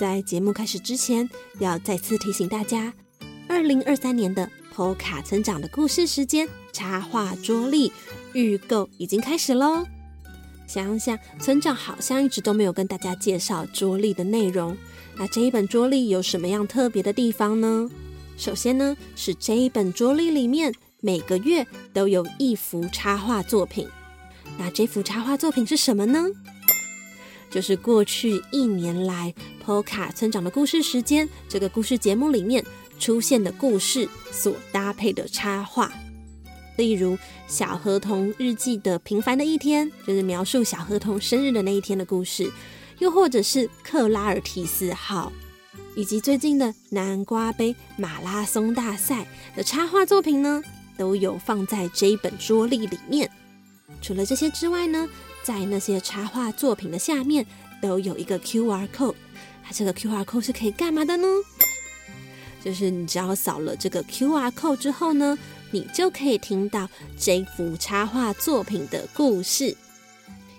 在节目开始之前，要再次提醒大家，二零二三年的 POKA 村长的故事时间插画桌历预购已经开始喽。想想，村长好像一直都没有跟大家介绍桌历的内容。那这一本桌历有什么样特别的地方呢？首先呢，是这一本桌历里面每个月都有一幅插画作品。那这幅插画作品是什么呢？就是过去一年来，POKA 村长的故事时间这个故事节目里面出现的故事所搭配的插画。例如《小河童日记》的平凡的一天，就是描述小河童生日的那一天的故事；又或者是克拉尔提斯号，以及最近的南瓜杯马拉松大赛的插画作品呢，都有放在这一本桌历里面。除了这些之外呢？在那些插画作品的下面都有一个 Q R code，它这个 Q R code 是可以干嘛的呢？就是你只要扫了这个 Q R code 之后呢，你就可以听到这幅插画作品的故事。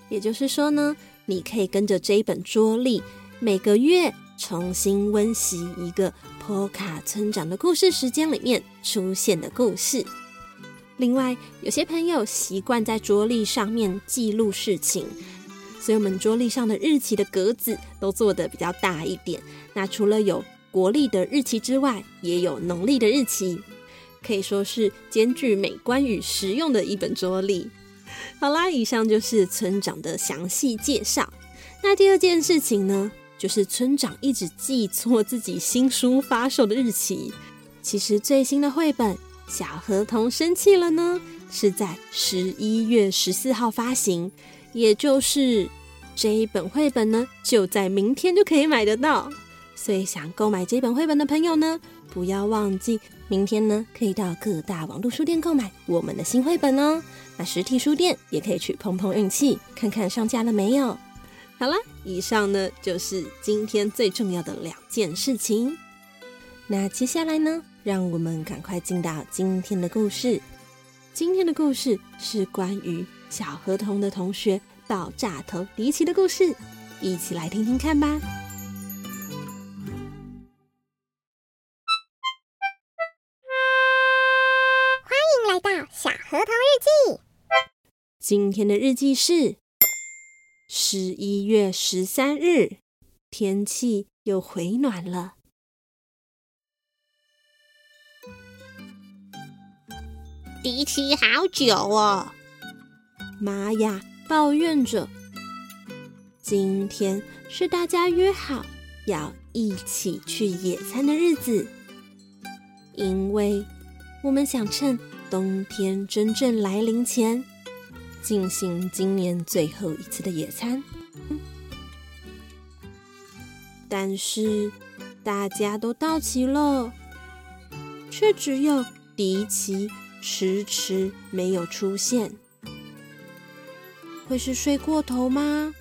也就是说呢，你可以跟着这一本桌历，每个月重新温习一个 POKA 村长的故事时间里面出现的故事。另外，有些朋友习惯在桌历上面记录事情，所以我们桌历上的日期的格子都做的比较大一点。那除了有国历的日期之外，也有农历的日期，可以说是兼具美观与实用的一本桌历。好啦，以上就是村长的详细介绍。那第二件事情呢，就是村长一直记错自己新书发售的日期。其实最新的绘本。小河童生气了呢，是在十一月十四号发行，也就是这一本绘本呢，就在明天就可以买得到。所以想购买这本绘本的朋友呢，不要忘记明天呢，可以到各大网络书店购买我们的新绘本哦。那实体书店也可以去碰碰运气，看看上架了没有。好了，以上呢就是今天最重要的两件事情。那接下来呢？让我们赶快进到今天的故事。今天的故事是关于小河童的同学爆炸头迪奇的故事，一起来听听看吧。欢迎来到小河童日记。今天的日记是十一月十三日，天气又回暖了。迪奇好久哦，玛雅抱怨着。今天是大家约好要一起去野餐的日子，因为我们想趁冬天真正来临前，进行今年最后一次的野餐。但是大家都到齐了，却只有迪奇。迟迟没有出现，会是睡过头吗？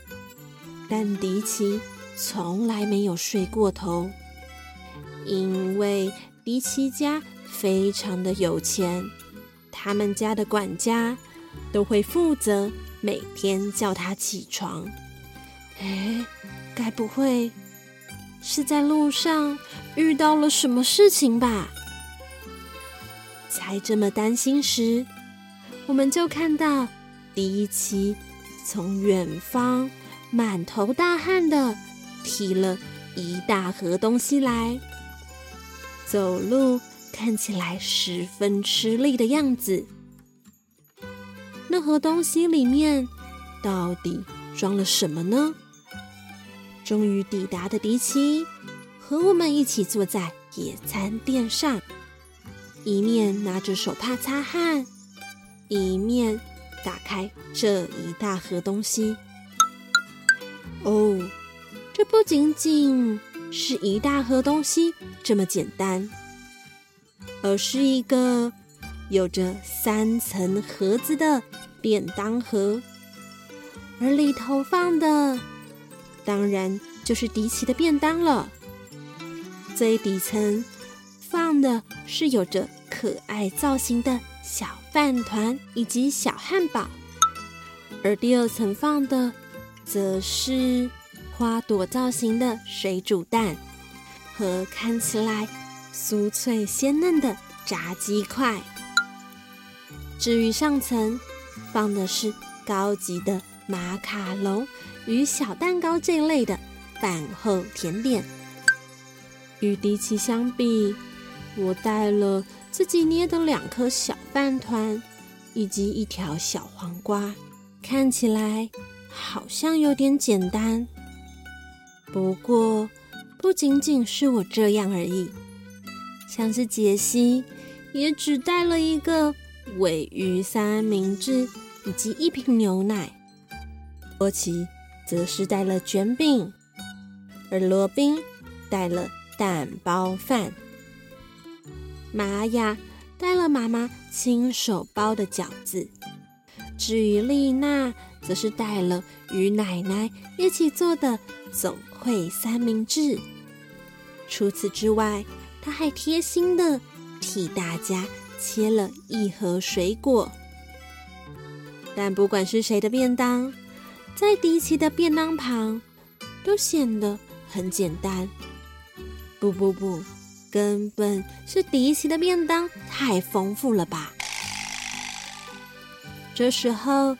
但迪奇从来没有睡过头，因为迪奇家非常的有钱，他们家的管家都会负责每天叫他起床。哎，该不会是在路上遇到了什么事情吧？才这么担心时，我们就看到迪奇从远方满头大汗的提了一大盒东西来，走路看起来十分吃力的样子。那盒东西里面到底装了什么呢？终于抵达的迪奇和我们一起坐在野餐垫上。一面拿着手帕擦汗，一面打开这一大盒东西。哦，这不仅仅是一大盒东西这么简单，而是一个有着三层盒子的便当盒，而里头放的当然就是迪奇的便当了。最底层放的是有着可爱造型的小饭团以及小汉堡，而第二层放的则是花朵造型的水煮蛋和看起来酥脆鲜嫩的炸鸡块。至于上层放的是高级的马卡龙与小蛋糕这类的饭后甜点。与迪奇相比，我带了自己捏的两颗小饭团，以及一条小黄瓜，看起来好像有点简单。不过，不仅仅是我这样而已，像是杰西也只带了一个尾鱼三明治以及一瓶牛奶，波奇则是带了卷饼，而罗宾带了。蛋包饭，玛雅带了妈妈亲手包的饺子，至于丽娜，则是带了与奶奶一起做的总会三明治。除此之外，她还贴心的替大家切了一盒水果。但不管是谁的便当，在迪奇的便当旁，都显得很简单。不不不，根本是迪奇的便当太丰富了吧！这时候，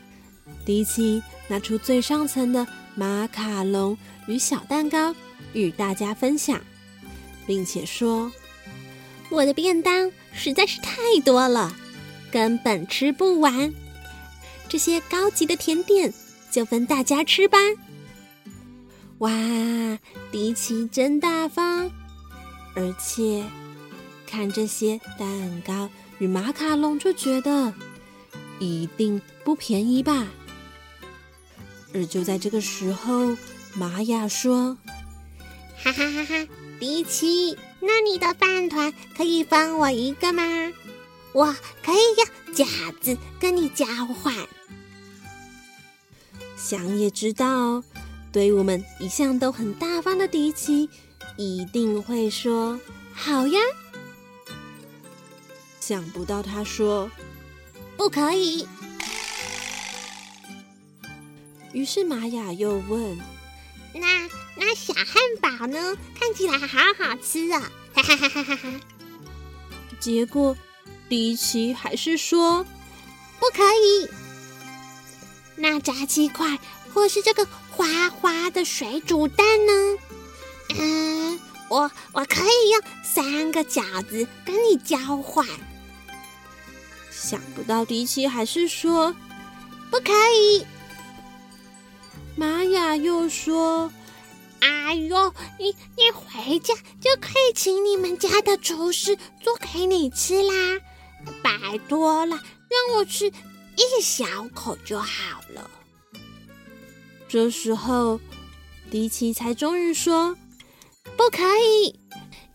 迪奇拿出最上层的马卡龙与小蛋糕与大家分享，并且说：“我的便当实在是太多了，根本吃不完。这些高级的甜点就分大家吃吧。”哇，迪奇真大方！而且看这些蛋糕与马卡龙，就觉得一定不便宜吧。而就在这个时候，玛雅说：“哈哈哈哈，迪奇，那你的饭团可以分我一个吗？我可以用夹子跟你交换。”想也知道，对我们一向都很大方的迪奇。一定会说好呀！想不到他说不可以。于是玛雅又问：“那那小汉堡呢？看起来好好吃啊！” 哈哈哈哈哈哈。结果迪奇还是说不可以。那炸鸡块或是这个滑滑的水煮蛋呢？嗯，我我可以用三个饺子跟你交换。想不到迪奇还是说不可以。玛雅又说：“哎呦，你你回家就可以请你们家的厨师做给你吃啦！拜托了，让我吃一小口就好了。”这时候，迪奇才终于说。不可以，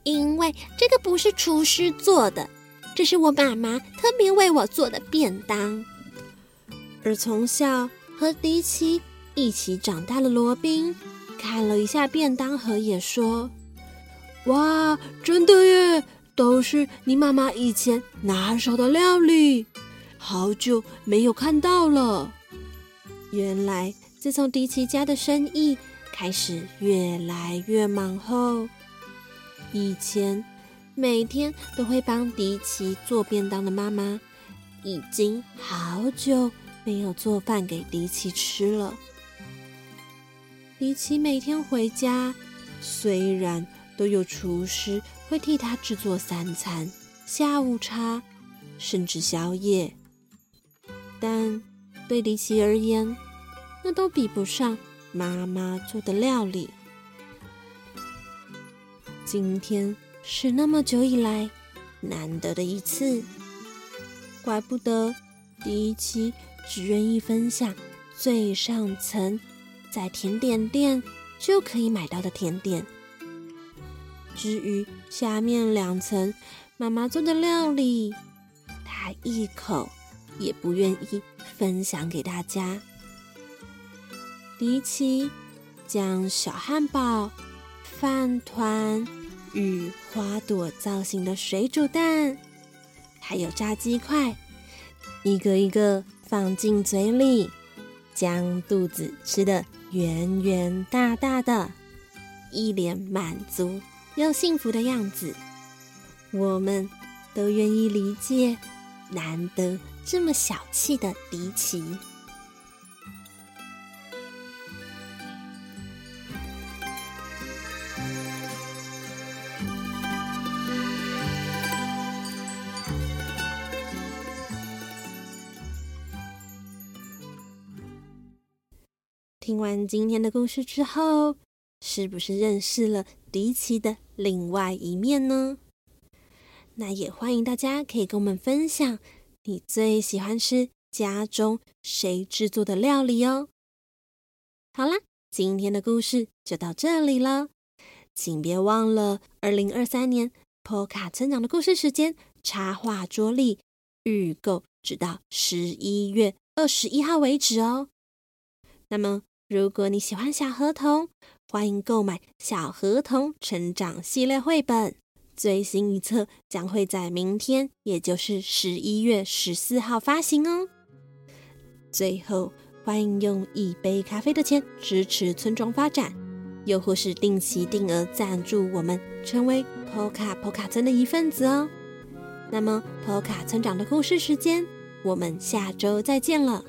因为这个不是厨师做的，这是我妈妈特别为我做的便当。而从小和迪奇一起长大的罗宾，看了一下便当盒，也说：“哇，真的耶，都是你妈妈以前拿手的料理，好久没有看到了。原来自从迪奇家的生意……”开始越来越忙后，以前每天都会帮迪奇做便当的妈妈，已经好久没有做饭给迪奇吃了。迪奇每天回家，虽然都有厨师会替他制作三餐、下午茶，甚至宵夜，但对迪奇而言，那都比不上。妈妈做的料理，今天是那么久以来难得的一次，怪不得第一期只愿意分享最上层在甜点店就可以买到的甜点。至于下面两层妈妈做的料理，她一口也不愿意分享给大家。迪奇将小汉堡、饭团与花朵造型的水煮蛋，还有炸鸡块，一个一个放进嘴里，将肚子吃得圆圆大大的，一脸满足。又幸福的样子，我们都愿意理解。难得这么小气的迪奇。听完今天的故事之后，是不是认识了迪奇的？另外一面呢，那也欢迎大家可以跟我们分享你最喜欢吃家中谁制作的料理哦。好啦，今天的故事就到这里了，请别忘了二零二三年 PO 卡成长的故事时间插画桌历预购，直到十一月二十一号为止哦。那么，如果你喜欢小河童，欢迎购买《小河童成长系列》绘本，最新一册将会在明天，也就是十一月十四号发行哦。最后，欢迎用一杯咖啡的钱支持村庄发展，又或是定期定额赞助我们，成为 POKA POKA 村的一份子哦。那么，POKA 村长的故事时间，我们下周再见了。